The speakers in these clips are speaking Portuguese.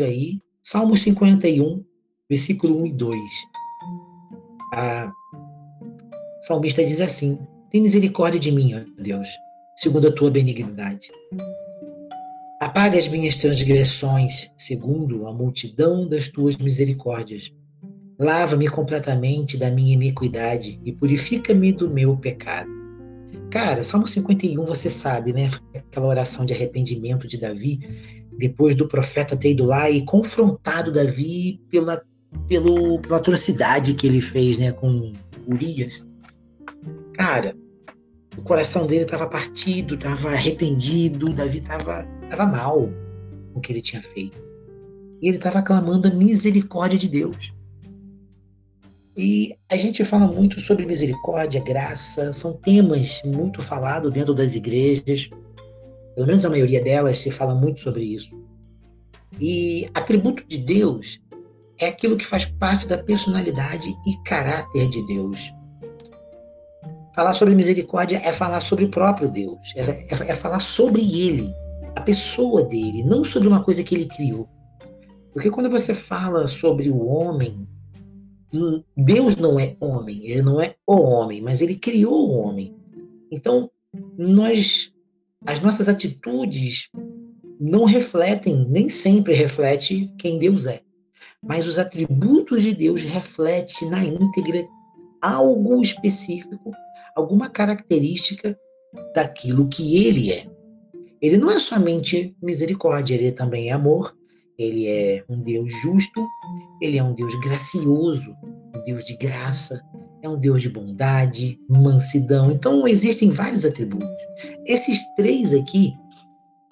olho aí. Salmo 51, versículo 1 e 2. A salmista diz assim: Tem misericórdia de mim, ó Deus, segundo a tua benignidade. Apaga as minhas transgressões, segundo a multidão das tuas misericórdias. Lava-me completamente da minha iniquidade e purifica-me do meu pecado. Cara, Salmo 51, você sabe, né? Aquela oração de arrependimento de Davi, depois do profeta ter ido lá e confrontado Davi pela, pelo, pela atrocidade que ele fez, né, com Urias. Cara, o coração dele estava partido, estava arrependido, Davi estava tava mal com o que ele tinha feito. E ele estava clamando a misericórdia de Deus. E a gente fala muito sobre misericórdia, graça, são temas muito falados dentro das igrejas. Pelo menos a maioria delas se fala muito sobre isso. E atributo de Deus é aquilo que faz parte da personalidade e caráter de Deus. Falar sobre misericórdia é falar sobre o próprio Deus, é, é, é falar sobre Ele, a pessoa dele, não sobre uma coisa que ele criou. Porque quando você fala sobre o homem, hum, Deus não é homem, ele não é o homem, mas ele criou o homem. Então, nós as nossas atitudes não refletem, nem sempre reflete quem Deus é. Mas os atributos de Deus refletem na íntegra algo específico alguma característica daquilo que ele é. Ele não é somente misericórdia, ele também é amor, ele é um Deus justo, ele é um Deus gracioso, um Deus de graça, é um Deus de bondade, mansidão. Então existem vários atributos. Esses três aqui,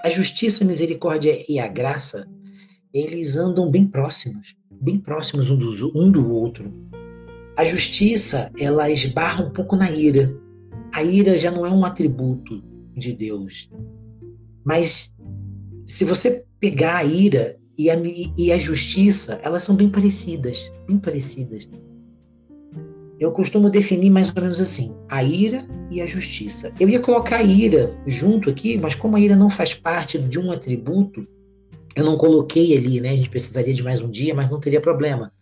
a justiça, a misericórdia e a graça, eles andam bem próximos, bem próximos um do, um do outro. A justiça, ela esbarra um pouco na ira. A ira já não é um atributo de Deus. Mas se você pegar a ira e a, e a justiça, elas são bem parecidas, bem parecidas. Eu costumo definir mais ou menos assim: a ira e a justiça. Eu ia colocar a ira junto aqui, mas como a ira não faz parte de um atributo, eu não coloquei ali, né? A gente precisaria de mais um dia, mas não teria problema.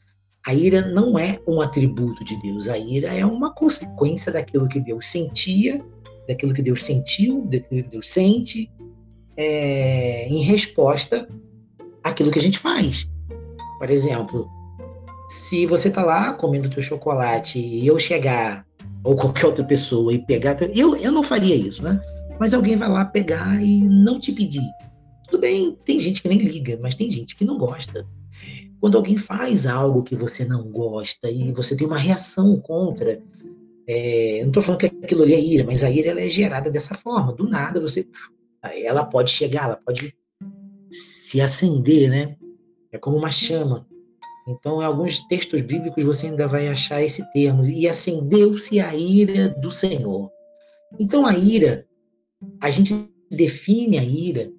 A ira não é um atributo de Deus, a ira é uma consequência daquilo que Deus sentia, daquilo que Deus sentiu, daquilo que Deus sente, é, em resposta àquilo que a gente faz. Por exemplo, se você tá lá comendo teu chocolate e eu chegar, ou qualquer outra pessoa, e pegar. Eu, eu não faria isso, né? Mas alguém vai lá pegar e não te pedir. Tudo bem, tem gente que nem liga, mas tem gente que não gosta. Quando alguém faz algo que você não gosta e você tem uma reação contra, é, não estou falando que aquilo ali é ira, mas a ira é gerada dessa forma. Do nada você, ela pode chegar, ela pode se acender, né? É como uma chama. Então, em alguns textos bíblicos você ainda vai achar esse termo. E acendeu-se a ira do Senhor. Então, a ira, a gente define a ira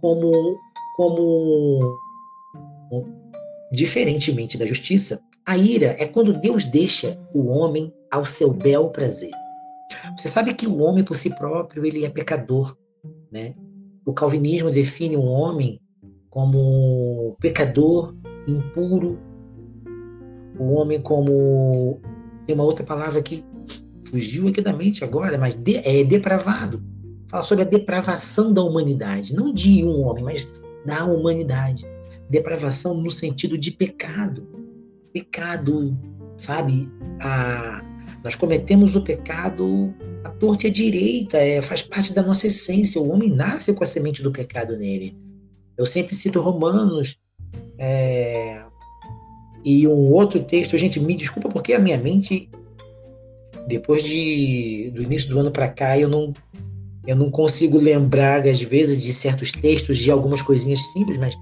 como, como Diferentemente da justiça, a ira é quando Deus deixa o homem ao seu bel prazer. Você sabe que o homem por si próprio ele é pecador, né? O calvinismo define o homem como pecador, impuro. O homem como tem uma outra palavra que fugiu aqui da mente agora, mas de, é depravado. Fala sobre a depravação da humanidade, não de um homem, mas da humanidade depravação no sentido de pecado. Pecado, sabe? A, nós cometemos o pecado à torta e à direita, é, faz parte da nossa essência. O homem nasce com a semente do pecado nele. Eu sempre cito Romanos é, e um outro texto. Gente, me desculpa porque a minha mente, depois de, do início do ano para cá, eu não, eu não consigo lembrar, às vezes, de certos textos, de algumas coisinhas simples, mas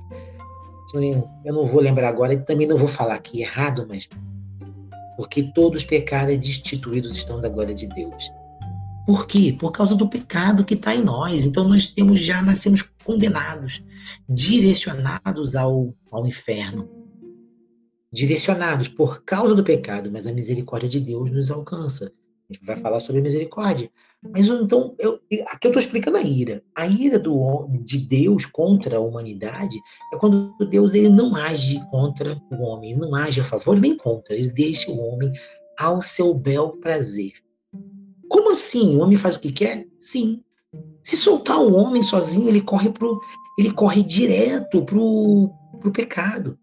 eu não vou lembrar agora e também não vou falar aqui errado, mas porque todos pecaram e destituídos estão da glória de Deus. Por quê? Por causa do pecado que está em nós. Então nós temos já nascemos condenados, direcionados ao, ao inferno. Direcionados por causa do pecado, mas a misericórdia de Deus nos alcança. A gente vai falar sobre misericórdia. Mas então, eu, aqui eu estou explicando a ira. A ira do, de Deus contra a humanidade é quando Deus ele não age contra o homem, ele não age a favor nem contra, ele deixa o homem ao seu bel prazer. Como assim? O homem faz o que quer? Sim. Se soltar o homem sozinho, ele corre pro, ele corre direto pro, pro pecado.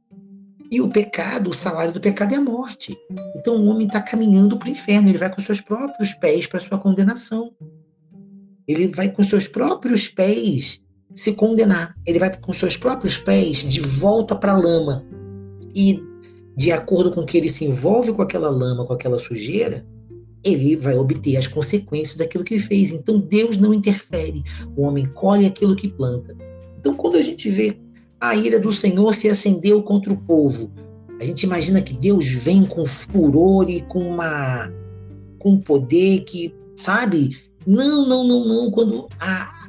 E o pecado, o salário do pecado é a morte. Então o homem está caminhando para o inferno, ele vai com seus próprios pés para sua condenação. Ele vai com seus próprios pés se condenar. Ele vai com seus próprios pés de volta para a lama. E de acordo com que ele se envolve com aquela lama, com aquela sujeira, ele vai obter as consequências daquilo que fez. Então Deus não interfere. O homem colhe aquilo que planta. Então quando a gente vê a ira do Senhor se acendeu contra o povo. A gente imagina que Deus vem com furor e com uma com poder que, sabe? Não, não, não, não. Quando a,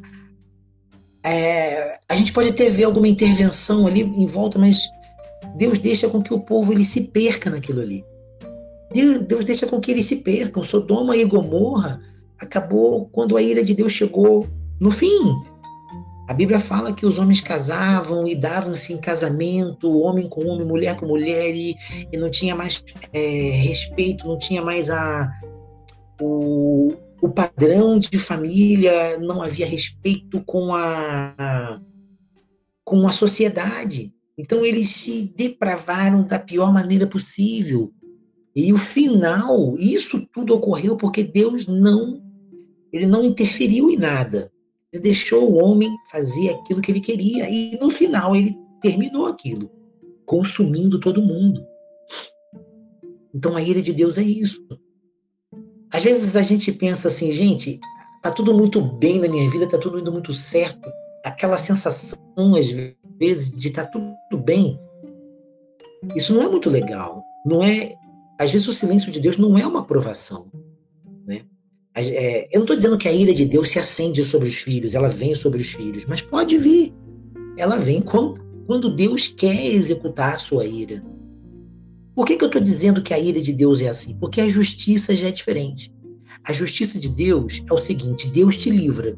é, a gente pode até ver alguma intervenção ali em volta, mas Deus deixa com que o povo ele se perca naquilo ali. Deus, deixa com que eles se percam. Sodoma e Gomorra acabou quando a ira de Deus chegou no fim. A Bíblia fala que os homens casavam e davam-se em casamento, homem com homem, mulher com mulher, e, e não tinha mais é, respeito, não tinha mais a, o, o padrão de família, não havia respeito com a, com a sociedade. Então eles se depravaram da pior maneira possível. E o final, isso tudo ocorreu porque Deus não, ele não interferiu em nada. Ele deixou o homem fazer aquilo que ele queria e no final ele terminou aquilo, consumindo todo mundo. Então a ira de Deus é isso. Às vezes a gente pensa assim, gente, tá tudo muito bem na minha vida, tá tudo indo muito certo. Aquela sensação, às vezes, de tá tudo bem. Isso não é muito legal. Não é. Às vezes o silêncio de Deus não é uma aprovação. É, eu não estou dizendo que a ira de Deus se acende sobre os filhos, ela vem sobre os filhos, mas pode vir. Ela vem quando, quando Deus quer executar a sua ira. Por que, que eu estou dizendo que a ira de Deus é assim? Porque a justiça já é diferente. A justiça de Deus é o seguinte: Deus te livra.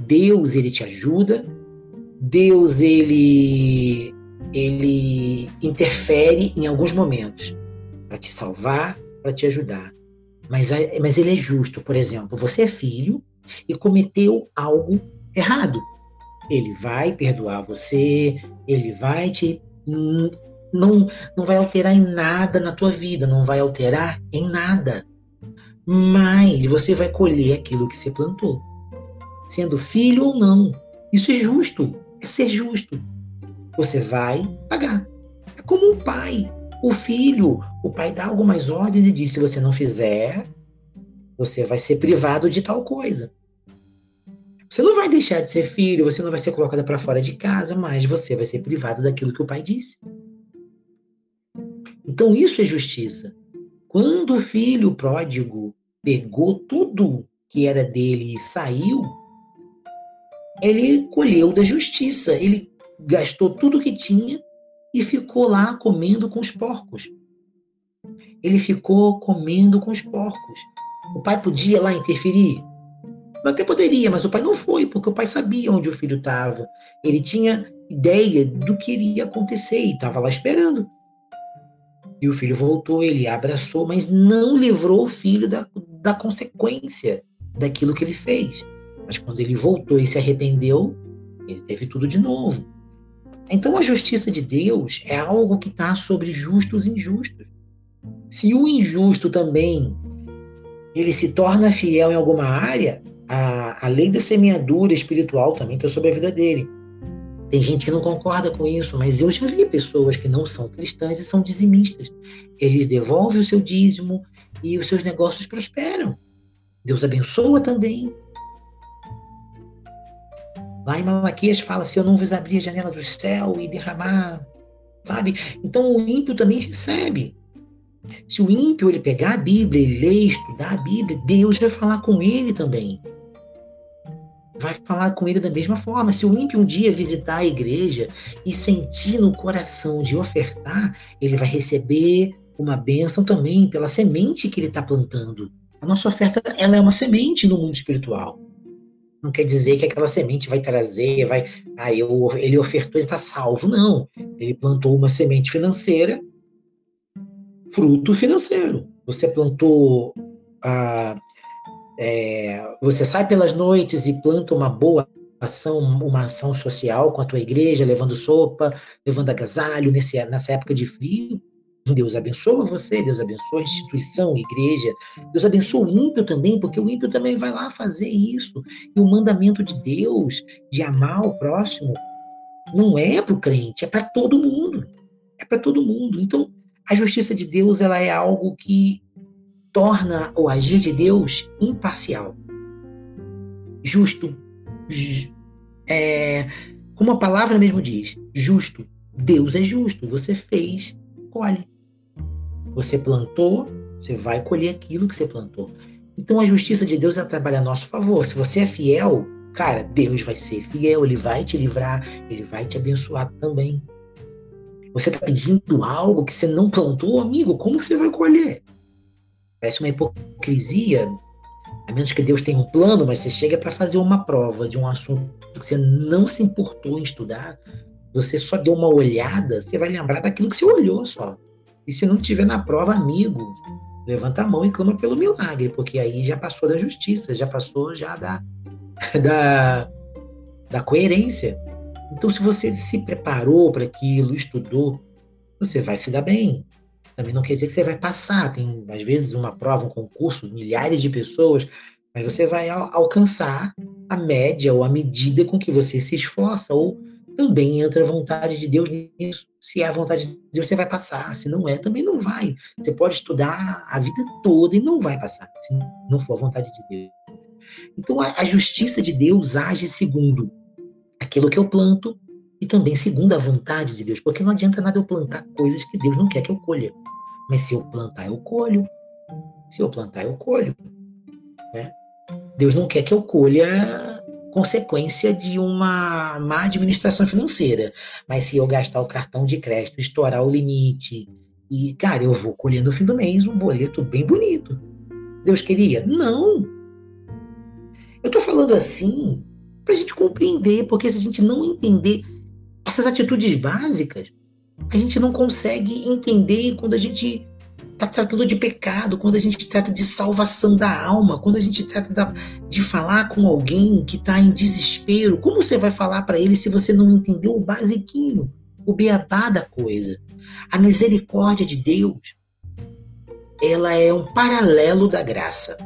Deus ele te ajuda. Deus ele ele interfere em alguns momentos para te salvar, para te ajudar. Mas, mas ele é justo. Por exemplo, você é filho e cometeu algo errado. Ele vai perdoar você, ele vai te. Não, não vai alterar em nada na tua vida, não vai alterar em nada. Mas você vai colher aquilo que você plantou. Sendo filho ou não. Isso é justo. É ser justo. Você vai pagar. É como um pai. O filho, o pai dá algumas ordens e diz: se você não fizer, você vai ser privado de tal coisa. Você não vai deixar de ser filho, você não vai ser colocada para fora de casa, mas você vai ser privado daquilo que o pai disse. Então isso é justiça. Quando o filho pródigo pegou tudo que era dele e saiu, ele colheu da justiça. Ele gastou tudo que tinha e ficou lá comendo com os porcos. Ele ficou comendo com os porcos. O pai podia lá interferir? Até poderia, mas o pai não foi, porque o pai sabia onde o filho estava. Ele tinha ideia do que iria acontecer e estava lá esperando. E o filho voltou, ele abraçou, mas não livrou o filho da, da consequência daquilo que ele fez. Mas quando ele voltou e se arrependeu, ele teve tudo de novo. Então a justiça de Deus é algo que está sobre justos e injustos. Se o injusto também ele se torna fiel em alguma área, a, a lei da semeadura espiritual também está sobre a vida dele. Tem gente que não concorda com isso, mas eu já vi pessoas que não são cristãs e são dizimistas. Eles devolvem o seu dízimo e os seus negócios prosperam. Deus abençoa também. Lá em Malaquias fala: se eu não vos abrir a janela do céu e derramar, sabe? Então o ímpio também recebe. Se o ímpio ele pegar a Bíblia, ler, estudar a Bíblia, Deus vai falar com ele também. Vai falar com ele da mesma forma. Se o ímpio um dia visitar a igreja e sentir no coração de ofertar, ele vai receber uma bênção também pela semente que ele está plantando. A nossa oferta ela é uma semente no mundo espiritual. Não quer dizer que aquela semente vai trazer, vai. Ah, eu, ele ofertou, ele está salvo. Não. Ele plantou uma semente financeira, fruto financeiro. Você plantou. Ah, é, você sai pelas noites e planta uma boa ação, uma ação social com a tua igreja, levando sopa, levando agasalho nesse, nessa época de frio. Deus abençoa você, Deus abençoa a instituição, a igreja. Deus abençoa o ímpio também, porque o ímpio também vai lá fazer isso. E o mandamento de Deus de amar o próximo não é para o crente, é para todo mundo. É para todo mundo. Então, a justiça de Deus ela é algo que torna o agir de Deus imparcial, justo, é, como a palavra mesmo diz, justo. Deus é justo. Você fez, colhe. Você plantou, você vai colher aquilo que você plantou. Então a justiça de Deus ela trabalha a nosso favor. Se você é fiel, cara, Deus vai ser fiel, ele vai te livrar, ele vai te abençoar também. Você está pedindo algo que você não plantou, amigo, como você vai colher? Parece uma hipocrisia, a menos que Deus tenha um plano, mas você chega para fazer uma prova de um assunto que você não se importou em estudar, você só deu uma olhada, você vai lembrar daquilo que você olhou só. E se não tiver na prova, amigo, levanta a mão e clama pelo milagre, porque aí já passou da justiça, já passou já da, da, da coerência. Então, se você se preparou para aquilo, estudou, você vai se dar bem. Também não quer dizer que você vai passar. Tem, às vezes, uma prova, um concurso, milhares de pessoas, mas você vai al alcançar a média ou a medida com que você se esforça, ou também entra a vontade de Deus nisso. Se é a vontade de Deus, você vai passar. Se não é, também não vai. Você pode estudar a vida toda e não vai passar, se não for a vontade de Deus. Então, a, justiça de Deus age segundo aquilo que eu planto e também segundo a vontade de Deus, porque não adianta nada eu plantar coisas que Deus não quer que eu colha. Mas se eu plantar, eu colho. Se eu plantar, eu colho. Né? Deus não quer que eu colha consequência de uma má administração financeira. Mas se eu gastar o cartão de crédito, estourar o limite, e, cara, eu vou colher no fim do mês um boleto bem bonito. Deus queria? Não. Eu tô falando assim pra gente compreender, porque se a gente não entender essas atitudes básicas, a gente não consegue entender quando a gente está tratando de pecado, quando a gente trata de salvação da alma, quando a gente trata de falar com alguém que está em desespero. Como você vai falar para ele se você não entendeu o basiquinho, o beabá da coisa? A misericórdia de Deus, ela é um paralelo da graça.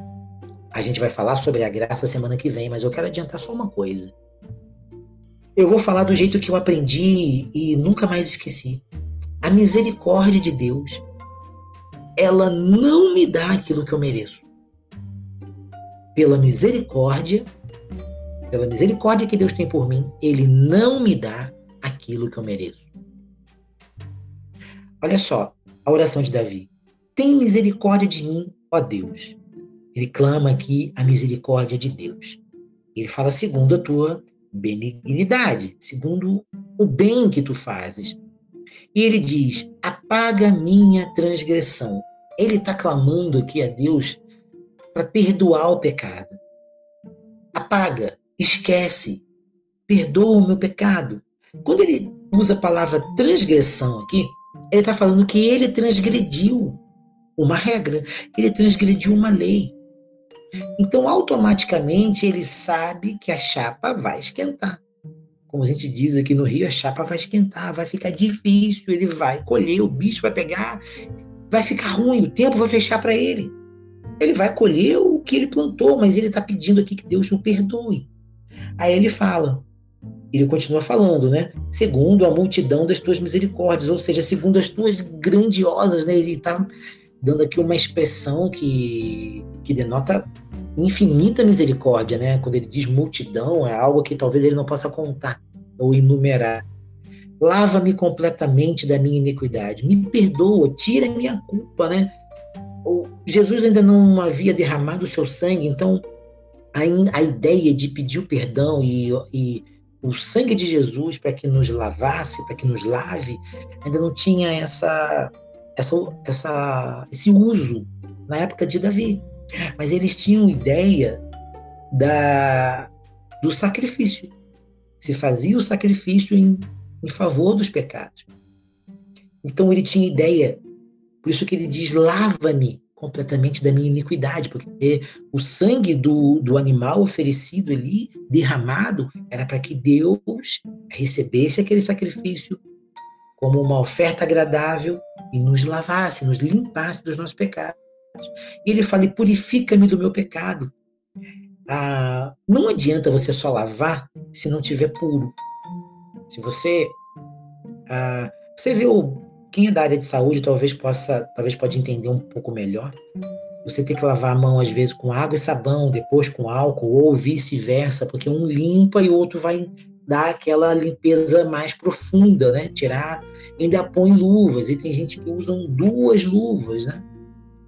A gente vai falar sobre a graça semana que vem, mas eu quero adiantar só uma coisa. Eu vou falar do jeito que eu aprendi e nunca mais esqueci. A misericórdia de Deus, ela não me dá aquilo que eu mereço. Pela misericórdia, pela misericórdia que Deus tem por mim, ele não me dá aquilo que eu mereço. Olha só a oração de Davi. Tem misericórdia de mim, ó Deus. Ele clama aqui a misericórdia de Deus. Ele fala segundo a tua benignidade, segundo o bem que tu fazes. E ele diz: apaga minha transgressão. Ele está clamando aqui a Deus para perdoar o pecado. Apaga, esquece, perdoa o meu pecado. Quando ele usa a palavra transgressão aqui, ele está falando que ele transgrediu uma regra, ele transgrediu uma lei. Então, automaticamente, ele sabe que a chapa vai esquentar. Como a gente diz aqui no Rio, a chapa vai esquentar, vai ficar difícil, ele vai colher, o bicho vai pegar, vai ficar ruim, o tempo vai fechar para ele. Ele vai colher o que ele plantou, mas ele está pedindo aqui que Deus o perdoe. Aí ele fala, ele continua falando, né? Segundo a multidão das tuas misericórdias, ou seja, segundo as tuas grandiosas, né? Ele está dando aqui uma expressão que, que denota infinita misericórdia, né? Quando ele diz multidão, é algo que talvez ele não possa contar ou enumerar. Lava-me completamente da minha iniquidade, me perdoa, tira minha culpa, né? Jesus ainda não havia derramado o seu sangue, então a, a ideia de pedir o perdão e, e o sangue de Jesus para que nos lavasse, para que nos lave, ainda não tinha essa essa, essa, esse uso na época de Davi. Mas eles tinham ideia da, do sacrifício. Se fazia o sacrifício em, em favor dos pecados. Então ele tinha ideia, por isso que ele diz: lava-me completamente da minha iniquidade, porque o sangue do, do animal oferecido ali, derramado, era para que Deus recebesse aquele sacrifício como uma oferta agradável e nos lavasse, nos limpasse dos nossos pecados. E ele fala: purifica-me do meu pecado. Ah, não adianta você só lavar se não tiver puro. Se você ah, você vê o quem é da área de saúde talvez possa, talvez pode entender um pouco melhor. Você tem que lavar a mão às vezes com água e sabão, depois com álcool ou vice-versa, porque um limpa e o outro vai dar aquela limpeza mais profunda, né? Tirar, ainda põe luvas e tem gente que usa duas luvas, né?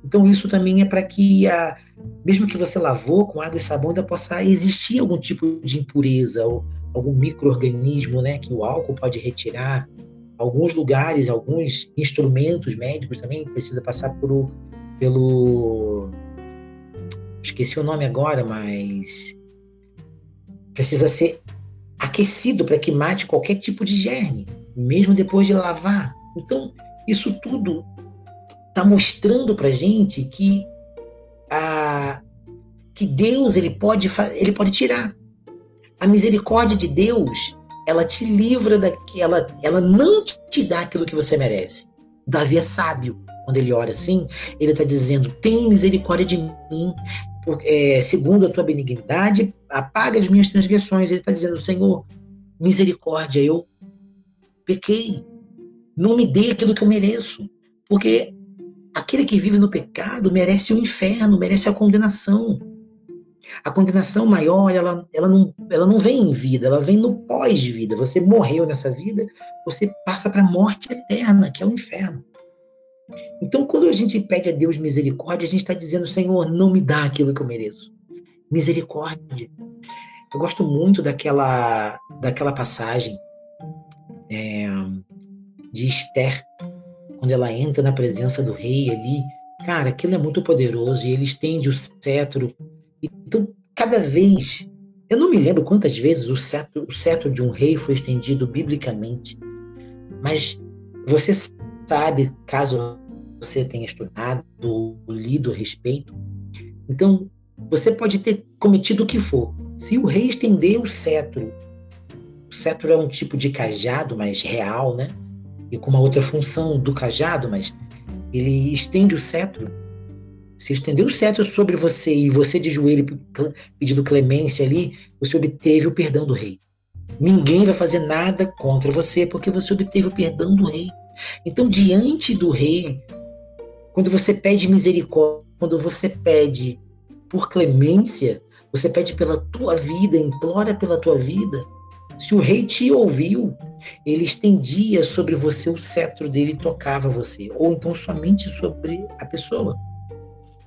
Então isso também é para que a, mesmo que você lavou com água e sabão ainda possa existir algum tipo de impureza ou algum microorganismo, né, que o álcool pode retirar alguns lugares, alguns instrumentos médicos também precisa passar por, pelo esqueci o nome agora, mas precisa ser aquecido para que mate qualquer tipo de germe, mesmo depois de lavar. Então, isso tudo está mostrando para gente que a que Deus ele pode ele pode tirar a misericórdia de Deus ela te livra daquela, ela não te dá aquilo que você merece. Davi é sábio. Quando ele ora assim, ele está dizendo: tem misericórdia de mim, é, segundo a tua benignidade, apaga as minhas transgressões. Ele está dizendo: Senhor, misericórdia, eu pequei. Não me dê aquilo que eu mereço. Porque aquele que vive no pecado merece o inferno, merece a condenação. A condenação maior, ela, ela, não, ela não vem em vida, ela vem no pós-vida. Você morreu nessa vida, você passa para a morte eterna, que é o inferno. Então, quando a gente pede a Deus misericórdia, a gente está dizendo, Senhor, não me dá aquilo que eu mereço. Misericórdia. Eu gosto muito daquela, daquela passagem é, de Esther, quando ela entra na presença do rei ali. Cara, aquilo é muito poderoso e ele estende o cetro então, cada vez, eu não me lembro quantas vezes o cetro, o cetro de um rei foi estendido biblicamente, mas você sabe, caso você tenha estudado ou lido a respeito, então você pode ter cometido o que for. Se o rei estender o cetro, o cetro é um tipo de cajado, mas real, né? E com uma outra função do cajado, mas ele estende o cetro se estendeu o cetro sobre você e você de joelho pedindo clemência ali, você obteve o perdão do rei. Ninguém vai fazer nada contra você porque você obteve o perdão do rei. Então, diante do rei, quando você pede misericórdia, quando você pede por clemência, você pede pela tua vida, implora pela tua vida. Se o rei te ouviu, ele estendia sobre você o cetro dele e tocava você, ou então somente sobre a pessoa.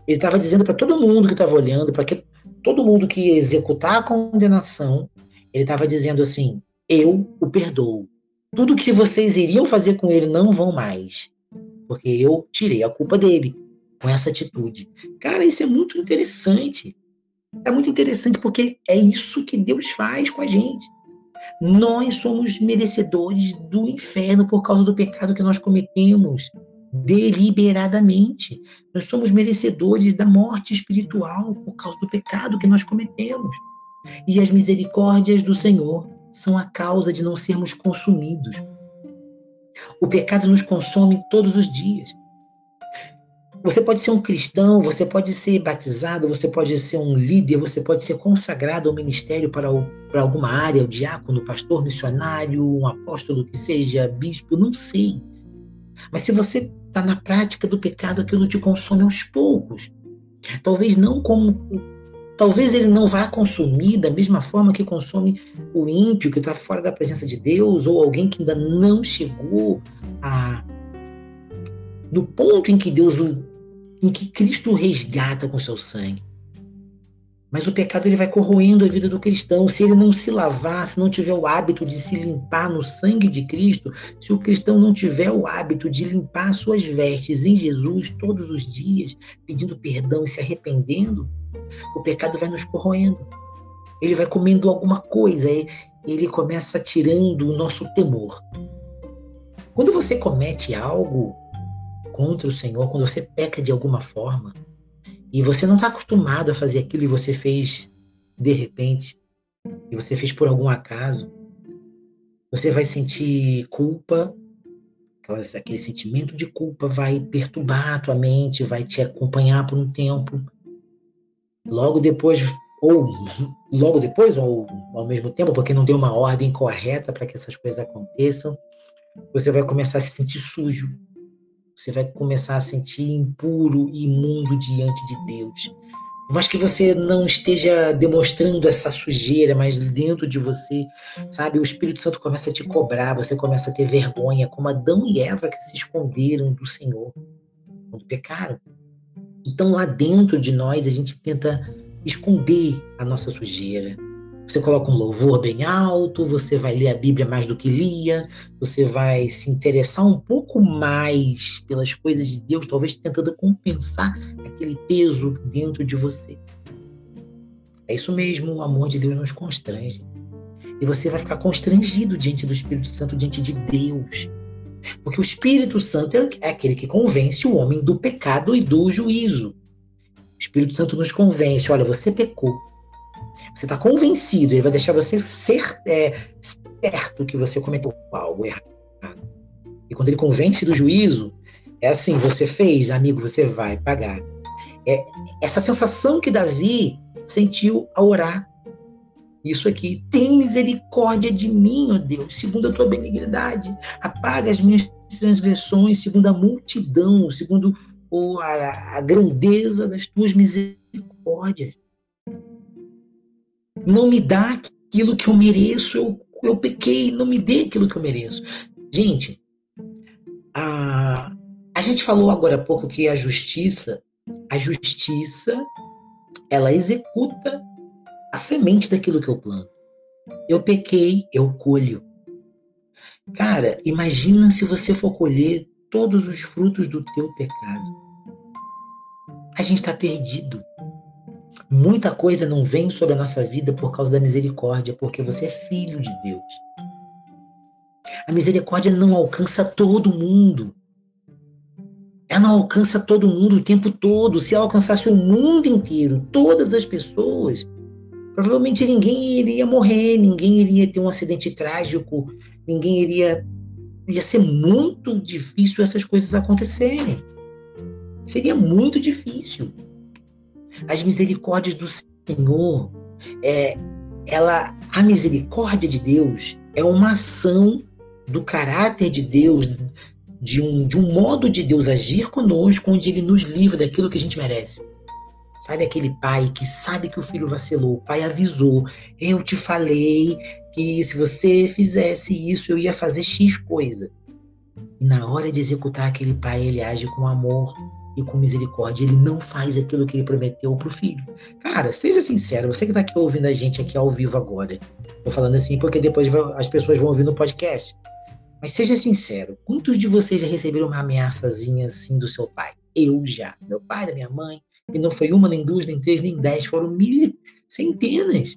Ele estava dizendo para todo mundo que estava olhando, para que todo mundo que ia executar a condenação, ele estava dizendo assim: eu o perdoo. Tudo que vocês iriam fazer com ele não vão mais, porque eu tirei a culpa dele com essa atitude. Cara, isso é muito interessante. É muito interessante porque é isso que Deus faz com a gente. Nós somos merecedores do inferno por causa do pecado que nós cometemos deliberadamente. Nós somos merecedores da morte espiritual por causa do pecado que nós cometemos. E as misericórdias do Senhor são a causa de não sermos consumidos. O pecado nos consome todos os dias. Você pode ser um cristão, você pode ser batizado, você pode ser um líder, você pode ser consagrado ao ministério para, o, para alguma área, o diácono, pastor, missionário, um apóstolo que seja bispo, não sei. Mas se você está na prática do pecado, aquilo te consome aos poucos. Talvez não como. Talvez ele não vá consumir da mesma forma que consome o ímpio que está fora da presença de Deus, ou alguém que ainda não chegou a, no ponto em que Deus, em que Cristo resgata com seu sangue. Mas o pecado ele vai corroendo a vida do cristão. Se ele não se lavar, se não tiver o hábito de se limpar no sangue de Cristo, se o cristão não tiver o hábito de limpar suas vestes em Jesus todos os dias, pedindo perdão e se arrependendo, o pecado vai nos corroendo. Ele vai comendo alguma coisa, ele começa tirando o nosso temor. Quando você comete algo contra o Senhor, quando você peca de alguma forma, e você não está acostumado a fazer aquilo e você fez de repente, e você fez por algum acaso, você vai sentir culpa, aquele sentimento de culpa vai perturbar a tua mente, vai te acompanhar por um tempo. Logo depois, ou logo depois, ou ao mesmo tempo, porque não tem uma ordem correta para que essas coisas aconteçam, você vai começar a se sentir sujo, você vai começar a sentir impuro e imundo diante de Deus. Mas que você não esteja demonstrando essa sujeira, mas dentro de você, sabe, o Espírito Santo começa a te cobrar, você começa a ter vergonha, como Adão e Eva que se esconderam do Senhor quando pecaram. Então lá dentro de nós a gente tenta esconder a nossa sujeira, você coloca um louvor bem alto, você vai ler a Bíblia mais do que lia, você vai se interessar um pouco mais pelas coisas de Deus, talvez tentando compensar aquele peso dentro de você. É isso mesmo, o amor de Deus nos constrange. E você vai ficar constrangido diante do Espírito Santo, diante de Deus. Porque o Espírito Santo é aquele que convence o homem do pecado e do juízo. O Espírito Santo nos convence: olha, você pecou você está convencido, ele vai deixar você ser é, certo que você cometeu algo errado. E quando ele convence do juízo, é assim: você fez, amigo, você vai pagar. É essa sensação que Davi sentiu ao orar. Isso aqui, tem misericórdia de mim, ó Deus, segundo a tua benignidade. Apaga as minhas transgressões, segundo a multidão, segundo a, a grandeza das tuas misericórdias. Não me dá aquilo que eu mereço, eu, eu pequei, não me dê aquilo que eu mereço. Gente, a, a gente falou agora há pouco que a justiça, a justiça, ela executa a semente daquilo que eu planto. Eu pequei, eu colho. Cara, imagina se você for colher todos os frutos do teu pecado. A gente está perdido. Muita coisa não vem sobre a nossa vida por causa da misericórdia, porque você é filho de Deus. A misericórdia não alcança todo mundo. Ela não alcança todo mundo o tempo todo. Se ela alcançasse o mundo inteiro, todas as pessoas, provavelmente ninguém iria morrer, ninguém iria ter um acidente trágico, ninguém iria. Ia ser muito difícil essas coisas acontecerem. Seria muito difícil. As misericórdias do Senhor, é, ela, a misericórdia de Deus é uma ação do caráter de Deus, de um, de um modo de Deus agir conosco, onde ele nos livra daquilo que a gente merece. Sabe aquele pai que sabe que o filho vacilou, o pai avisou, eu te falei que se você fizesse isso eu ia fazer X coisa. E na hora de executar aquele pai, ele age com amor, e com misericórdia. Ele não faz aquilo que ele prometeu para o filho. Cara, seja sincero, você que está aqui ouvindo a gente aqui ao vivo agora. Tô falando assim porque depois as pessoas vão ouvir no podcast. Mas seja sincero, quantos de vocês já receberam uma ameaçazinha assim do seu pai? Eu já. Meu pai, da minha mãe. E não foi uma, nem duas, nem três, nem dez. Foram mil, centenas.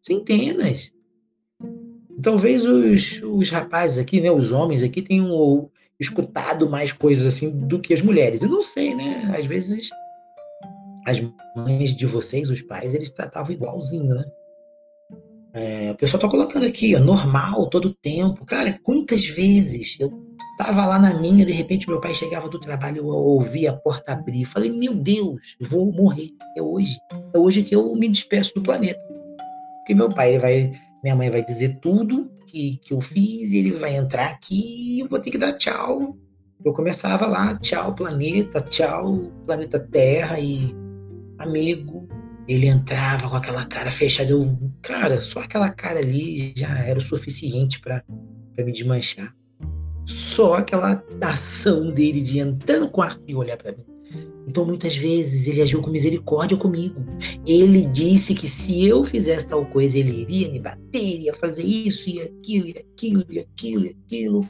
Centenas. Talvez os, os rapazes aqui, né, os homens aqui, tenham escutado mais coisas assim do que as mulheres. Eu não sei, né? Às vezes as mães de vocês, os pais, eles tratavam igualzinho, né? É, o pessoal tá colocando aqui, ó, normal, todo tempo. Cara, quantas vezes eu tava lá na minha, de repente meu pai chegava do trabalho, eu ouvia a porta abrir. Falei, meu Deus, vou morrer. É hoje. É hoje que eu me despeço do planeta. Porque meu pai, ele vai, minha mãe vai dizer tudo que, que eu fiz ele vai entrar aqui e eu vou ter que dar tchau. Eu começava lá, tchau planeta, tchau planeta Terra e amigo. Ele entrava com aquela cara fechada. Eu, cara, só aquela cara ali já era o suficiente para me desmanchar. Só aquela ação dele de entrar no quarto e olhar para mim. Então, muitas vezes, ele agiu com misericórdia comigo. Ele disse que se eu fizesse tal coisa, ele iria me bater, ia fazer isso, e aquilo, e aquilo, e aquilo, e aquilo.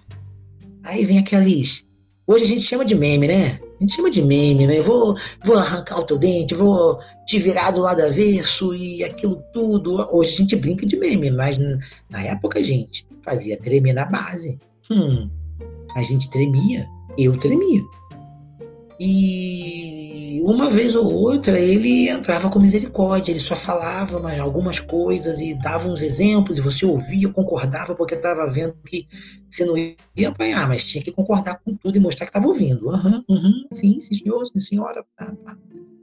Aí vem aqueles. Hoje a gente chama de meme, né? A gente chama de meme, né? Vou, vou arrancar o teu dente, vou te virar do lado avesso e aquilo tudo. Hoje a gente brinca de meme, mas na época a gente fazia tremer na base. Hum, a gente tremia, eu tremia. E uma vez ou outra ele entrava com misericórdia, ele só falava mas, algumas coisas e dava uns exemplos, e você ouvia, concordava, porque estava vendo que você não ia apanhar, mas tinha que concordar com tudo e mostrar que estava ouvindo. Uhum, uhum, sim, senhor, senhora. Tá, tá.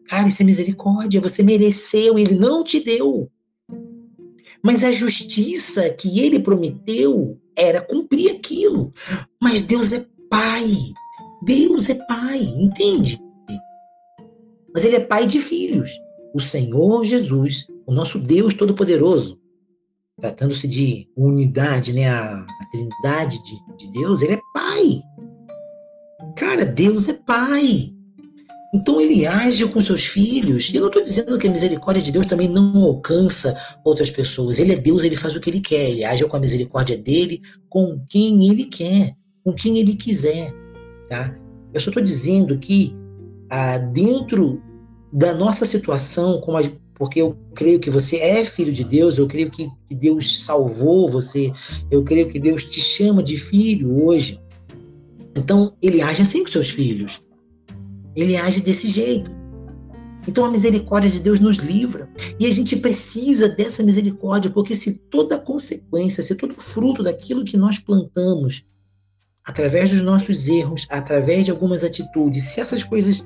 Cara, isso é misericórdia, você mereceu, ele não te deu. Mas a justiça que ele prometeu era cumprir aquilo. Mas Deus é Pai. Deus é Pai, entende? Mas Ele é Pai de filhos. O Senhor Jesus, o nosso Deus Todo-Poderoso, tratando-se de unidade, né, a, a trindade de, de Deus, Ele é Pai. Cara, Deus é Pai. Então ele age com seus filhos. Eu não estou dizendo que a misericórdia de Deus também não alcança outras pessoas. Ele é Deus, ele faz o que ele quer. Ele age com a misericórdia dele, com quem ele quer, com quem ele quiser. Tá? Eu só estou dizendo que ah, dentro da nossa situação, como a, porque eu creio que você é filho de Deus, eu creio que, que Deus salvou você, eu creio que Deus te chama de filho hoje. Então ele age assim com seus filhos. Ele age desse jeito. Então a misericórdia de Deus nos livra. E a gente precisa dessa misericórdia, porque se toda consequência, se todo fruto daquilo que nós plantamos, através dos nossos erros, através de algumas atitudes, se essas coisas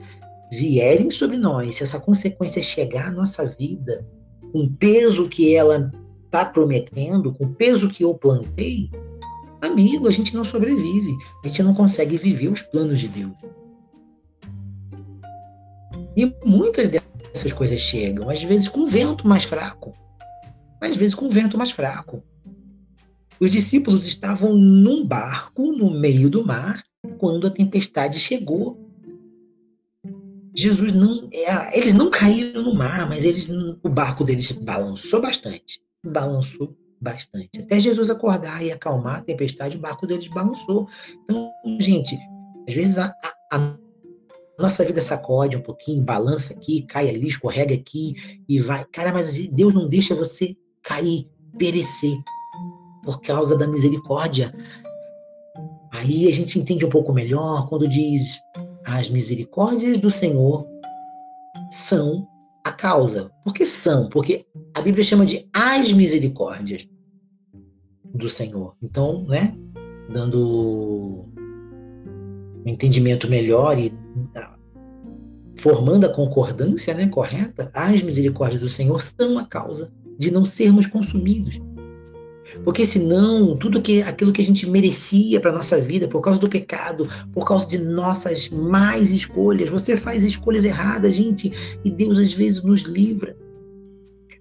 vierem sobre nós, se essa consequência chegar à nossa vida, com o peso que ela está prometendo, com o peso que eu plantei, amigo, a gente não sobrevive, a gente não consegue viver os planos de Deus. E muitas dessas coisas chegam, às vezes com vento mais fraco. Às vezes com vento mais fraco. Os discípulos estavam num barco no meio do mar quando a tempestade chegou. Jesus não. É, eles não caíram no mar, mas eles, o barco deles balançou bastante. Balançou bastante. Até Jesus acordar e acalmar a tempestade, o barco deles balançou. Então, gente, às vezes a, a, a nossa vida sacode um pouquinho, balança aqui, cai ali, escorrega aqui e vai. Cara, mas Deus não deixa você cair, perecer por causa da misericórdia. Aí a gente entende um pouco melhor quando diz as misericórdias do Senhor são a causa. Por que são? Porque a Bíblia chama de as misericórdias do Senhor. Então, né, dando um entendimento melhor e formando a concordância né, correta, as misericórdias do Senhor são a causa de não sermos consumidos. Porque senão, tudo que, aquilo que a gente merecia para nossa vida, por causa do pecado, por causa de nossas más escolhas, você faz escolhas erradas, gente, e Deus às vezes nos livra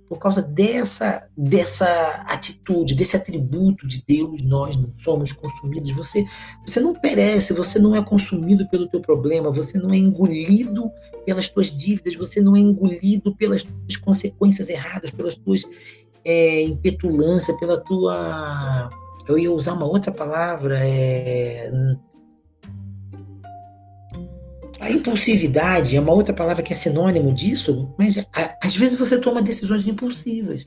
por causa dessa, dessa atitude, desse atributo de Deus, nós não somos consumidos. Você, você não perece, você não é consumido pelo teu problema, você não é engolido pelas tuas dívidas, você não é engolido pelas tuas consequências erradas, pelas tuas é, impetulância, pela tua. Eu ia usar uma outra palavra, é, a impulsividade é uma outra palavra que é sinônimo disso, mas a, às vezes você toma decisões impulsivas.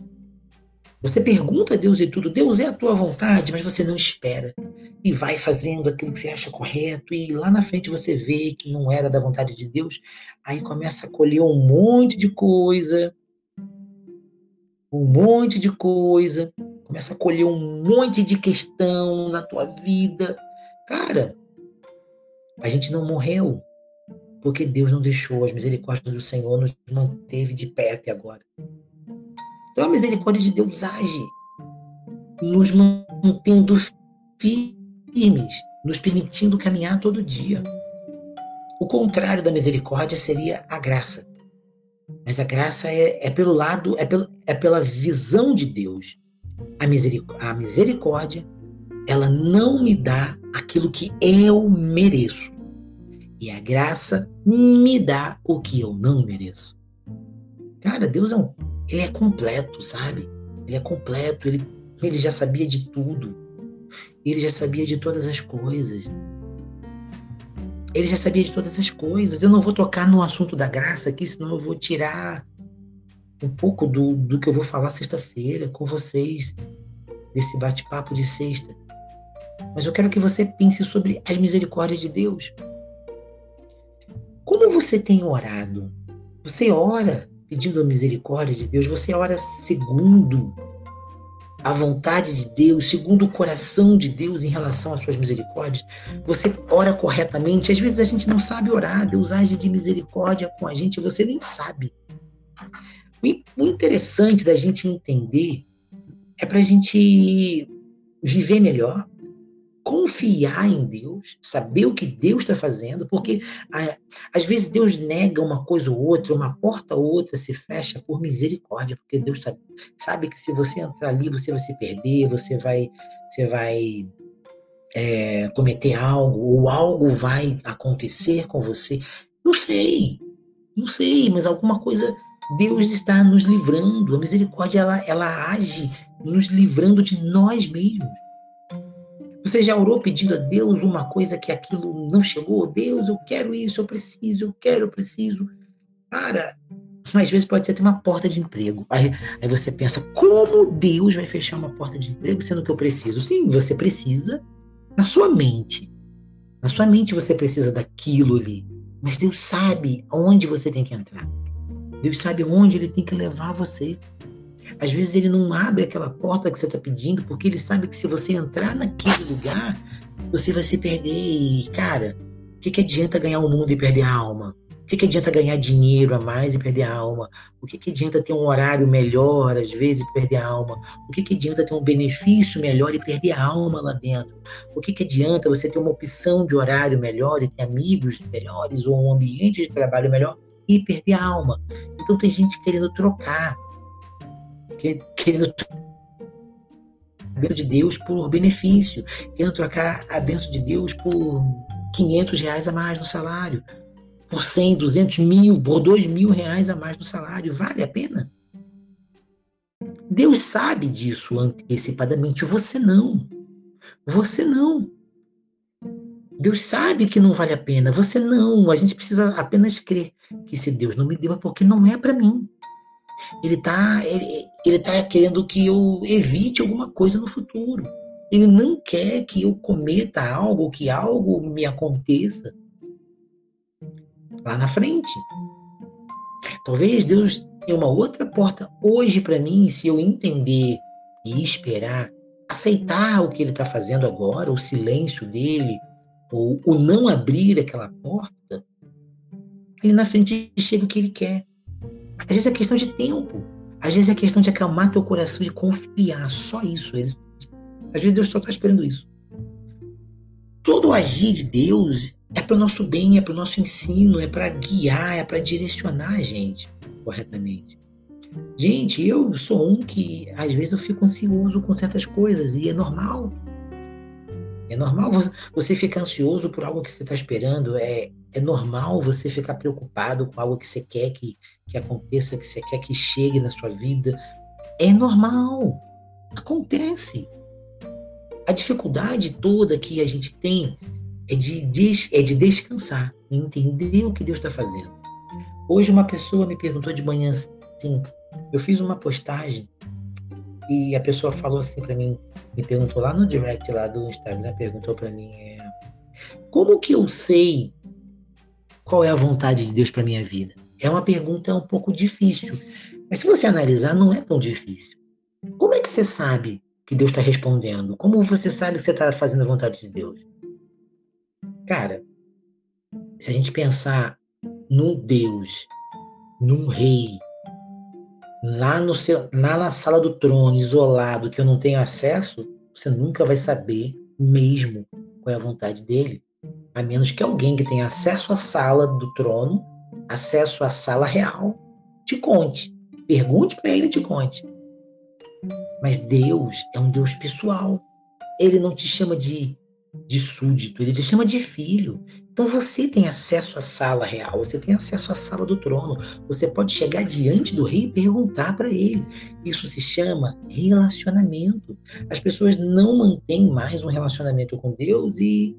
Você pergunta a Deus e tudo, Deus é a tua vontade, mas você não espera. E vai fazendo aquilo que você acha correto, e lá na frente você vê que não era da vontade de Deus, aí começa a colher um monte de coisa, um monte de coisa, começa a colher um monte de questão na tua vida. Cara, a gente não morreu, porque Deus não deixou, as misericórdias do Senhor nos manteve de pé até agora. Então a misericórdia de Deus age, nos mantendo firmes, nos permitindo caminhar todo dia. O contrário da misericórdia seria a graça. Mas a graça é, é pelo lado, é, pelo, é pela visão de Deus. A misericórdia, a misericórdia, ela não me dá aquilo que eu mereço e a graça me dá o que eu não mereço. Cara, Deus é um, ele é completo, sabe? Ele é completo, ele, ele já sabia de tudo. Ele já sabia de todas as coisas. Ele já sabia de todas as coisas. Eu não vou tocar no assunto da graça aqui, senão eu vou tirar um pouco do, do que eu vou falar sexta-feira com vocês, desse bate-papo de sexta. Mas eu quero que você pense sobre as misericórdias de Deus. Como você tem orado? Você ora pedindo a misericórdia de Deus? Você ora segundo a vontade de Deus, segundo o coração de Deus em relação às suas misericórdias? Você ora corretamente? Às vezes a gente não sabe orar, Deus age de misericórdia com a gente, você nem sabe. O interessante da gente entender é para a gente viver melhor, confiar em Deus, saber o que Deus está fazendo, porque às vezes Deus nega uma coisa ou outra, uma porta ou outra se fecha por misericórdia, porque Deus sabe, sabe que se você entrar ali você vai se perder, você vai, você vai é, cometer algo ou algo vai acontecer com você. Não sei, não sei, mas alguma coisa Deus está nos livrando. A misericórdia ela, ela age nos livrando de nós mesmos. Você já orou pedindo a Deus uma coisa que aquilo não chegou? Deus, eu quero isso, eu preciso, eu quero, eu preciso. Cara, às vezes pode ser até uma porta de emprego. Aí, aí você pensa, como Deus vai fechar uma porta de emprego sendo que eu preciso? Sim, você precisa na sua mente. Na sua mente você precisa daquilo ali. Mas Deus sabe onde você tem que entrar. Deus sabe onde Ele tem que levar você. Às vezes ele não abre aquela porta que você está pedindo, porque ele sabe que se você entrar naquele lugar, você vai se perder. E, cara, o que, que adianta ganhar o mundo e perder a alma? O que, que adianta ganhar dinheiro a mais e perder a alma? O que, que adianta ter um horário melhor, às vezes, e perder a alma? O que, que adianta ter um benefício melhor e perder a alma lá dentro? O que, que adianta você ter uma opção de horário melhor e ter amigos melhores ou um ambiente de trabalho melhor e perder a alma? Então tem gente querendo trocar querendo de Deus por benefício, querendo trocar a bênção de Deus por 500 reais a mais no salário, por 100, 200 mil, por 2 mil reais a mais no salário. Vale a pena? Deus sabe disso antecipadamente, você não. Você não. Deus sabe que não vale a pena, você não. A gente precisa apenas crer que se Deus não me deu é porque não é para mim. Ele está ele, ele tá querendo que eu evite alguma coisa no futuro. Ele não quer que eu cometa algo, que algo me aconteça lá na frente. Talvez Deus tenha uma outra porta hoje para mim, se eu entender e esperar, aceitar o que ele está fazendo agora, o silêncio dele, ou o não abrir aquela porta, ele na frente chega o que ele quer. Às vezes é questão de tempo. Às vezes é questão de acalmar teu coração e confiar. Só isso. Às vezes Deus só está esperando isso. Todo agir de Deus é para o nosso bem, é para o nosso ensino, é para guiar, é para direcionar a gente corretamente. Gente, eu sou um que às vezes eu fico ansioso com certas coisas e é normal. É normal você ficar ansioso por algo que você está esperando. É, é normal você ficar preocupado com algo que você quer que, que aconteça, que você quer que chegue na sua vida. É normal. Acontece. A dificuldade toda que a gente tem é de, des, é de descansar, entender o que Deus está fazendo. Hoje uma pessoa me perguntou de manhã assim, eu fiz uma postagem e a pessoa falou assim para mim, me perguntou lá no direct lá do Instagram, perguntou para mim, é, como que eu sei qual é a vontade de Deus para minha vida? É uma pergunta um pouco difícil, mas se você analisar, não é tão difícil. Como é que você sabe que Deus está respondendo? Como você sabe que você está fazendo a vontade de Deus? Cara, se a gente pensar num Deus, num rei, lá, no seu, lá na sala do trono, isolado, que eu não tenho acesso, você nunca vai saber mesmo qual é a vontade dele, a menos que alguém que tenha acesso à sala do trono, acesso à sala real, te conte. Pergunte para ele e te conte. Mas Deus é um Deus pessoal. Ele não te chama de, de súdito, ele te chama de filho. Então você tem acesso à sala real, você tem acesso à sala do trono. Você pode chegar diante do rei e perguntar para ele. Isso se chama relacionamento. As pessoas não mantêm mais um relacionamento com Deus e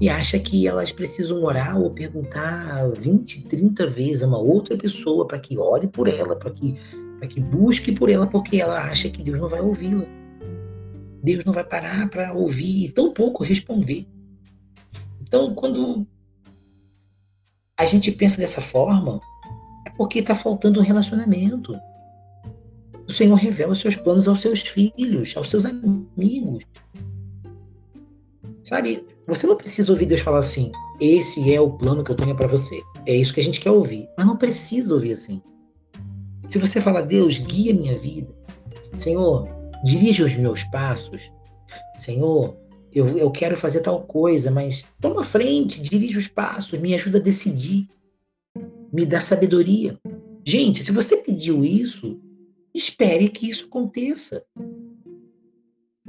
e acha que elas precisam orar ou perguntar 20, 30 vezes a uma outra pessoa para que ore por ela, para que, que busque por ela, porque ela acha que Deus não vai ouvi-la. Deus não vai parar para ouvir e tão pouco responder. Então, quando a gente pensa dessa forma, é porque está faltando um relacionamento. O Senhor revela os seus planos aos seus filhos, aos seus amigos. Sabe, você não precisa ouvir Deus falar assim: esse é o plano que eu tenho para você. É isso que a gente quer ouvir. Mas não precisa ouvir assim. Se você falar, Deus, guia minha vida. Senhor, dirija os meus passos. Senhor, eu, eu quero fazer tal coisa, mas toma frente, dirija os passos, me ajuda a decidir. Me dá sabedoria. Gente, se você pediu isso, espere que isso aconteça.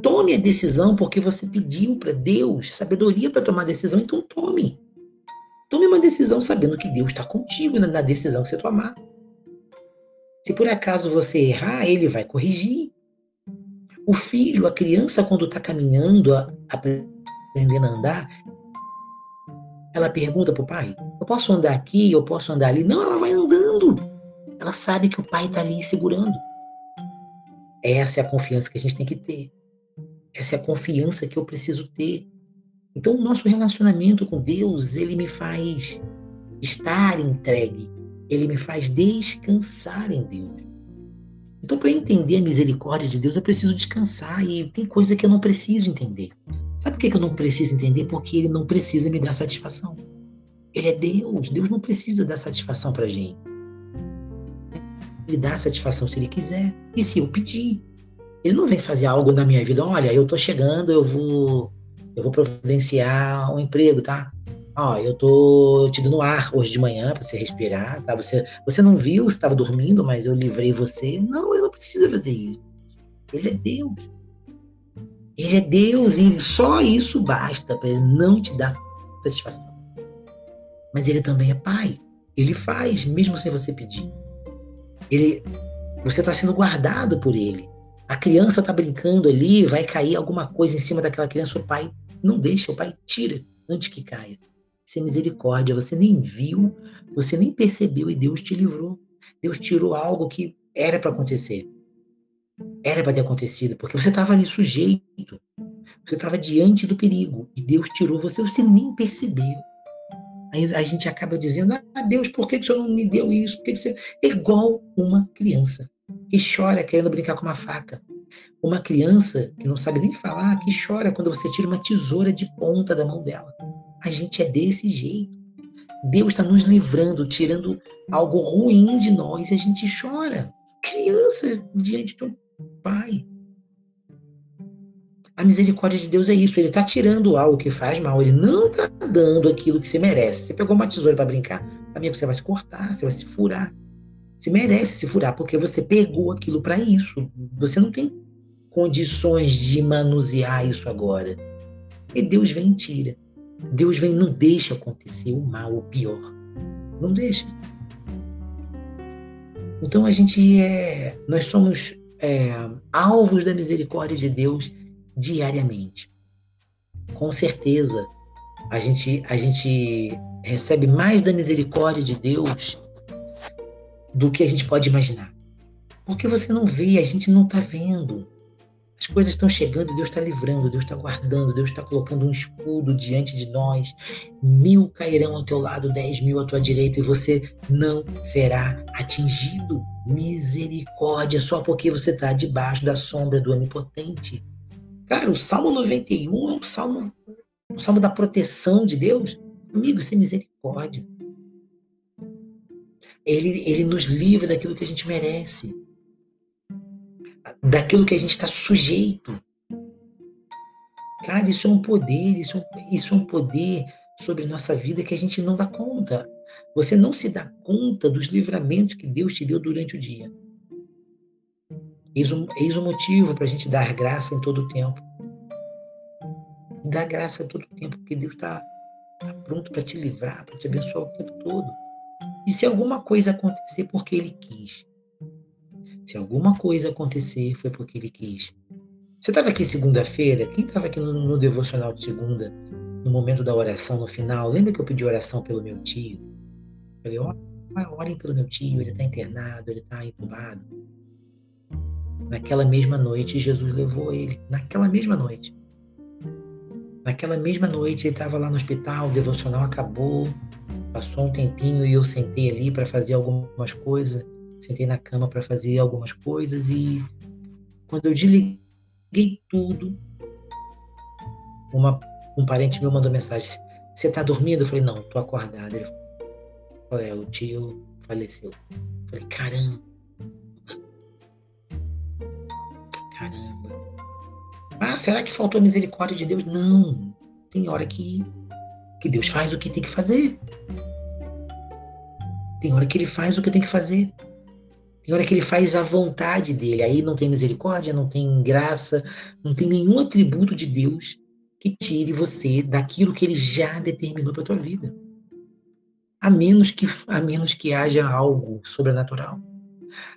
Tome a decisão porque você pediu para Deus sabedoria para tomar a decisão, então tome. Tome uma decisão sabendo que Deus está contigo na decisão que você tomar. Se por acaso você errar, ele vai corrigir. O filho, a criança, quando está caminhando, aprendendo a andar, ela pergunta para o pai: Eu posso andar aqui? Eu posso andar ali? Não, ela vai andando. Ela sabe que o pai está ali segurando. Essa é a confiança que a gente tem que ter. Essa é a confiança que eu preciso ter. Então, o nosso relacionamento com Deus, ele me faz estar entregue, ele me faz descansar em Deus. Então, para entender a misericórdia de Deus, eu preciso descansar e tem coisa que eu não preciso entender. Sabe por que eu não preciso entender? Porque ele não precisa me dar satisfação. Ele é Deus. Deus não precisa dar satisfação para gente. Ele dá satisfação se ele quiser e se eu pedir. Ele não vem fazer algo na minha vida. Olha, eu tô chegando, eu vou, eu vou providenciar um emprego, tá? Ó, eu tô te dando ar hoje de manhã para você respirar, tá? Você, você não viu, você estava dormindo, mas eu livrei você. Não, ele não precisa fazer isso. Ele é Deus. Ele é Deus e só isso basta para ele não te dar satisfação. Mas ele também é pai. Ele faz, mesmo sem você pedir. Ele, você está sendo guardado por ele. A criança está brincando ali, vai cair alguma coisa em cima daquela criança, o pai não deixa, o pai tira antes que caia. Isso é misericórdia, você nem viu, você nem percebeu e Deus te livrou. Deus tirou algo que era para acontecer. Era para ter acontecido, porque você estava ali sujeito. Você estava diante do perigo e Deus tirou você, você nem percebeu. Aí a gente acaba dizendo: Ah, Deus, por que, que o Senhor não me deu isso? Por que, que você. É igual uma criança que chora querendo brincar com uma faca. Uma criança que não sabe nem falar, que chora quando você tira uma tesoura de ponta da mão dela. A gente é desse jeito. Deus está nos livrando, tirando algo ruim de nós e a gente chora. Crianças diante um pai. A misericórdia de Deus é isso. Ele está tirando algo que faz mal. Ele não está dando aquilo que você merece. Você pegou uma tesoura para brincar. Amigo, você vai se cortar, você vai se furar. Você merece se furar, porque você pegou aquilo para isso. Você não tem condições de manusear isso agora. E Deus vem e tira. Deus vem não deixa acontecer o mal, o pior. Não deixa. Então a gente é. Nós somos é, alvos da misericórdia de Deus diariamente. Com certeza, a gente, a gente recebe mais da misericórdia de Deus do que a gente pode imaginar. Porque você não vê, a gente não está vendo. As coisas estão chegando, Deus está livrando, Deus está guardando, Deus está colocando um escudo diante de nós. Mil cairão ao teu lado, dez mil à tua direita, e você não será atingido. Misericórdia, só porque você está debaixo da sombra do Onipotente. Cara, o Salmo 91 é um salmo, um salmo da proteção de Deus. Amigo, isso é misericórdia. Ele, ele nos livra daquilo que a gente merece, daquilo que a gente está sujeito. Cara, isso é um poder, isso, é isso é um poder sobre nossa vida que a gente não dá conta. Você não se dá conta dos livramentos que Deus te deu durante o dia. Eis o, eis motivo para a gente dar graça em todo o tempo. Dar graça em todo o tempo, porque Deus está está pronto para te livrar, para te abençoar o tempo todo. E se alguma coisa acontecer, porque Ele quis. Se alguma coisa acontecer, foi porque Ele quis. Você estava aqui segunda-feira? Quem estava aqui no, no, devocional de segunda, no momento da oração, no final? Lembra que eu pedi oração pelo meu tio? Eu falei, orem pelo meu tio, ele está internado, ele está entubado. Naquela mesma noite, Jesus levou ele. Naquela mesma noite. Naquela mesma noite, ele estava lá no hospital, o devocional acabou. Passou um tempinho e eu sentei ali para fazer algumas coisas. Sentei na cama para fazer algumas coisas e quando eu desliguei tudo, uma, um parente meu mandou mensagem: Você está dormindo? Eu falei: Não, estou acordado. Ele falou: É, o tio faleceu. Eu falei: Caramba. Caramba. Ah, será que faltou a misericórdia de Deus? Não. Tem hora que, que Deus faz o que tem que fazer. Tem hora que ele faz o que tem que fazer. Tem hora que ele faz a vontade dele. Aí não tem misericórdia, não tem graça, não tem nenhum atributo de Deus que tire você daquilo que ele já determinou para tua vida. A menos que a menos que haja algo sobrenatural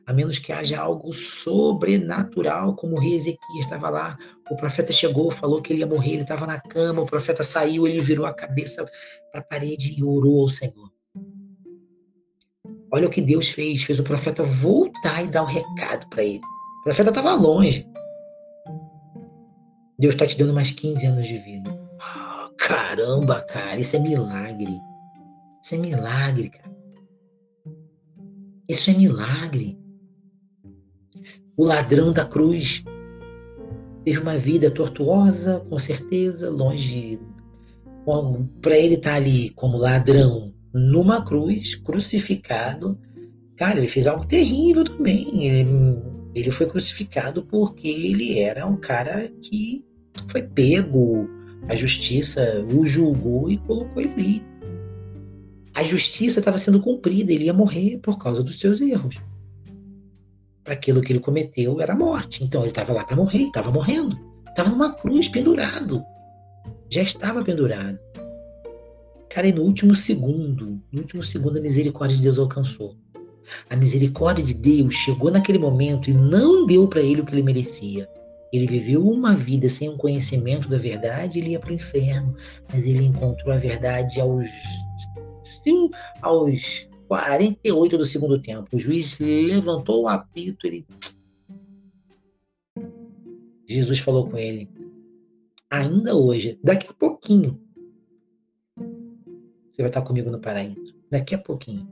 a menos que haja algo sobrenatural, como o rei Ezequias estava lá. O profeta chegou, falou que ele ia morrer, ele estava na cama, o profeta saiu, ele virou a cabeça para a parede e orou ao Senhor. Olha o que Deus fez, fez o profeta voltar e dar o um recado para ele. O profeta estava longe. Deus está te dando mais 15 anos de vida. Oh, caramba, cara, isso é milagre. Isso é milagre, cara. Isso é milagre. O ladrão da cruz teve uma vida tortuosa, com certeza, longe. Para ele estar tá ali como ladrão numa cruz, crucificado, cara, ele fez algo terrível também. Ele, ele foi crucificado porque ele era um cara que foi pego, a justiça o julgou e colocou ele ali a justiça estava sendo cumprida, ele ia morrer por causa dos seus erros. Aquilo que ele cometeu era morte. Então ele estava lá para morrer, estava morrendo. Estava numa cruz, pendurado. Já estava pendurado. Cara, e no último segundo, no último segundo, a misericórdia de Deus alcançou. A misericórdia de Deus chegou naquele momento e não deu para ele o que ele merecia. Ele viveu uma vida sem um conhecimento da verdade, ele ia para o inferno, mas ele encontrou a verdade aos sim aos 48 do segundo tempo. O juiz levantou o apito, ele. Jesus falou com ele: ainda hoje, daqui a pouquinho, você vai estar comigo no paraíso. Daqui a pouquinho.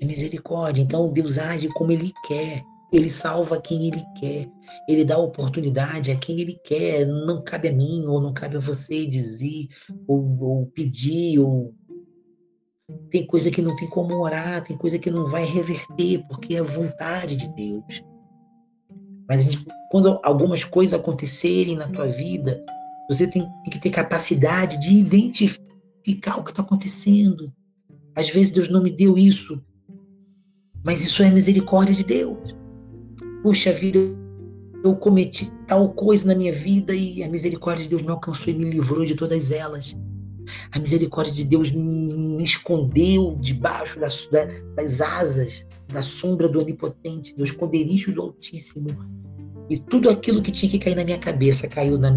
É misericórdia. Então Deus age como Ele quer. Ele salva quem Ele quer. Ele dá oportunidade a quem Ele quer. Não cabe a mim ou não cabe a você dizer ou, ou pedir ou tem coisa que não tem como orar, tem coisa que não vai reverter, porque é vontade de Deus. Mas gente, quando algumas coisas acontecerem na tua vida, você tem, tem que ter capacidade de identificar o que está acontecendo. Às vezes Deus não me deu isso, mas isso é misericórdia de Deus puxa vida, eu cometi tal coisa na minha vida e a misericórdia de Deus me alcançou e me livrou de todas elas. A misericórdia de Deus me escondeu debaixo das, das asas, da sombra do Onipotente, do esconderijo do Altíssimo. E tudo aquilo que tinha que cair na minha cabeça caiu na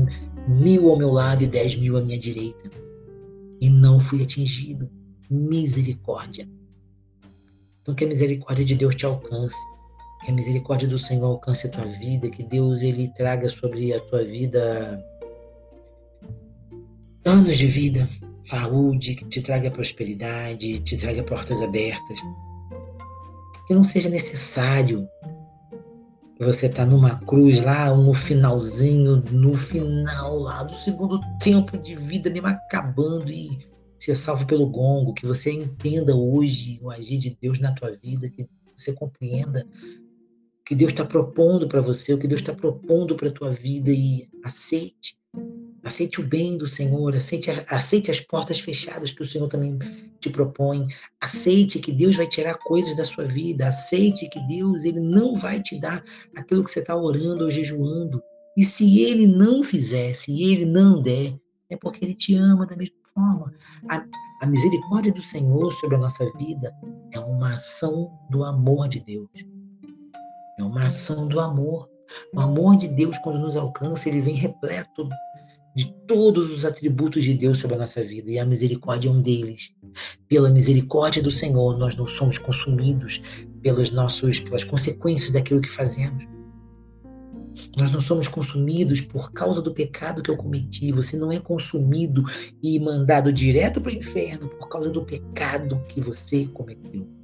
mil ao meu lado e dez mil à minha direita. E não fui atingido. Misericórdia. Então que a misericórdia de Deus te alcance que a misericórdia do Senhor alcance a tua vida, que Deus ele traga sobre a tua vida anos de vida, saúde, que te traga prosperidade, te traga portas abertas. Que não seja necessário você estar tá numa cruz lá, no finalzinho, no final lá do segundo tempo de vida, mesmo acabando e ser salvo pelo gongo, que você entenda hoje o agir de Deus na tua vida, que você compreenda que Deus está propondo para você, o que Deus está propondo para a tua vida e aceite. Aceite o bem do Senhor, aceite, aceite as portas fechadas que o Senhor também te propõe. Aceite que Deus vai tirar coisas da sua vida. Aceite que Deus ele não vai te dar aquilo que você está orando ou jejuando. E se Ele não fizer, se Ele não der, é porque Ele te ama da mesma forma. A, a misericórdia do Senhor sobre a nossa vida é uma ação do amor de Deus. É uma ação do amor. O amor de Deus, quando nos alcança, ele vem repleto de todos os atributos de Deus sobre a nossa vida, e a misericórdia é um deles. Pela misericórdia do Senhor, nós não somos consumidos pelas, nossos, pelas consequências daquilo que fazemos. Nós não somos consumidos por causa do pecado que eu cometi. Você não é consumido e mandado direto para o inferno por causa do pecado que você cometeu.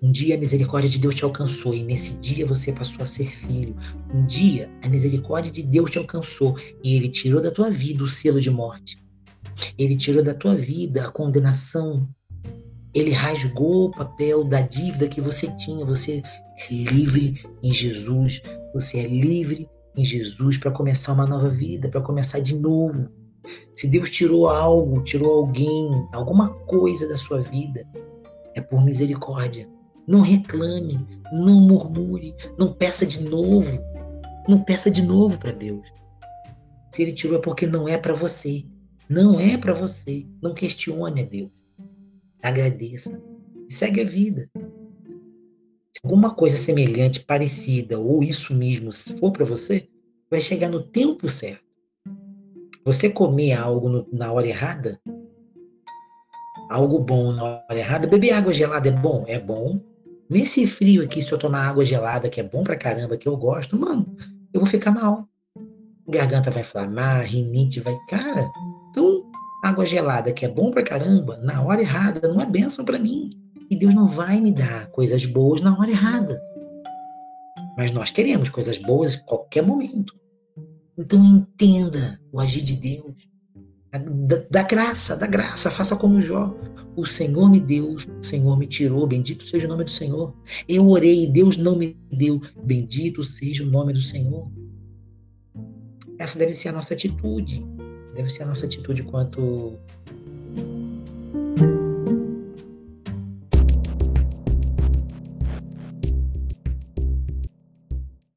Um dia a misericórdia de Deus te alcançou e nesse dia você passou a ser filho. Um dia a misericórdia de Deus te alcançou e ele tirou da tua vida o selo de morte. Ele tirou da tua vida a condenação. Ele rasgou o papel da dívida que você tinha. Você é livre em Jesus. Você é livre em Jesus para começar uma nova vida, para começar de novo. Se Deus tirou algo, tirou alguém, alguma coisa da sua vida, é por misericórdia. Não reclame, não murmure, não peça de novo. Não peça de novo para Deus. Se ele tirou é porque não é para você. Não é para você. Não questione a Deus. Agradeça e segue a vida. Se alguma coisa semelhante, parecida ou isso mesmo for para você, vai chegar no tempo certo. Você comer algo no, na hora errada, algo bom na hora errada, beber água gelada é bom? É bom. Nesse frio aqui, se eu tomar água gelada, que é bom pra caramba, que eu gosto, mano, eu vou ficar mal. Garganta vai inflamar, rinite vai. Cara, então, água gelada, que é bom pra caramba, na hora errada, não é bênção para mim. E Deus não vai me dar coisas boas na hora errada. Mas nós queremos coisas boas a qualquer momento. Então entenda o agir de Deus. Da, da, graça, da graça, faça como Jó. O Senhor me deu, o Senhor me tirou, bendito seja o nome do Senhor. Eu orei Deus não me deu, bendito seja o nome do Senhor. Essa deve ser a nossa atitude, deve ser a nossa atitude quanto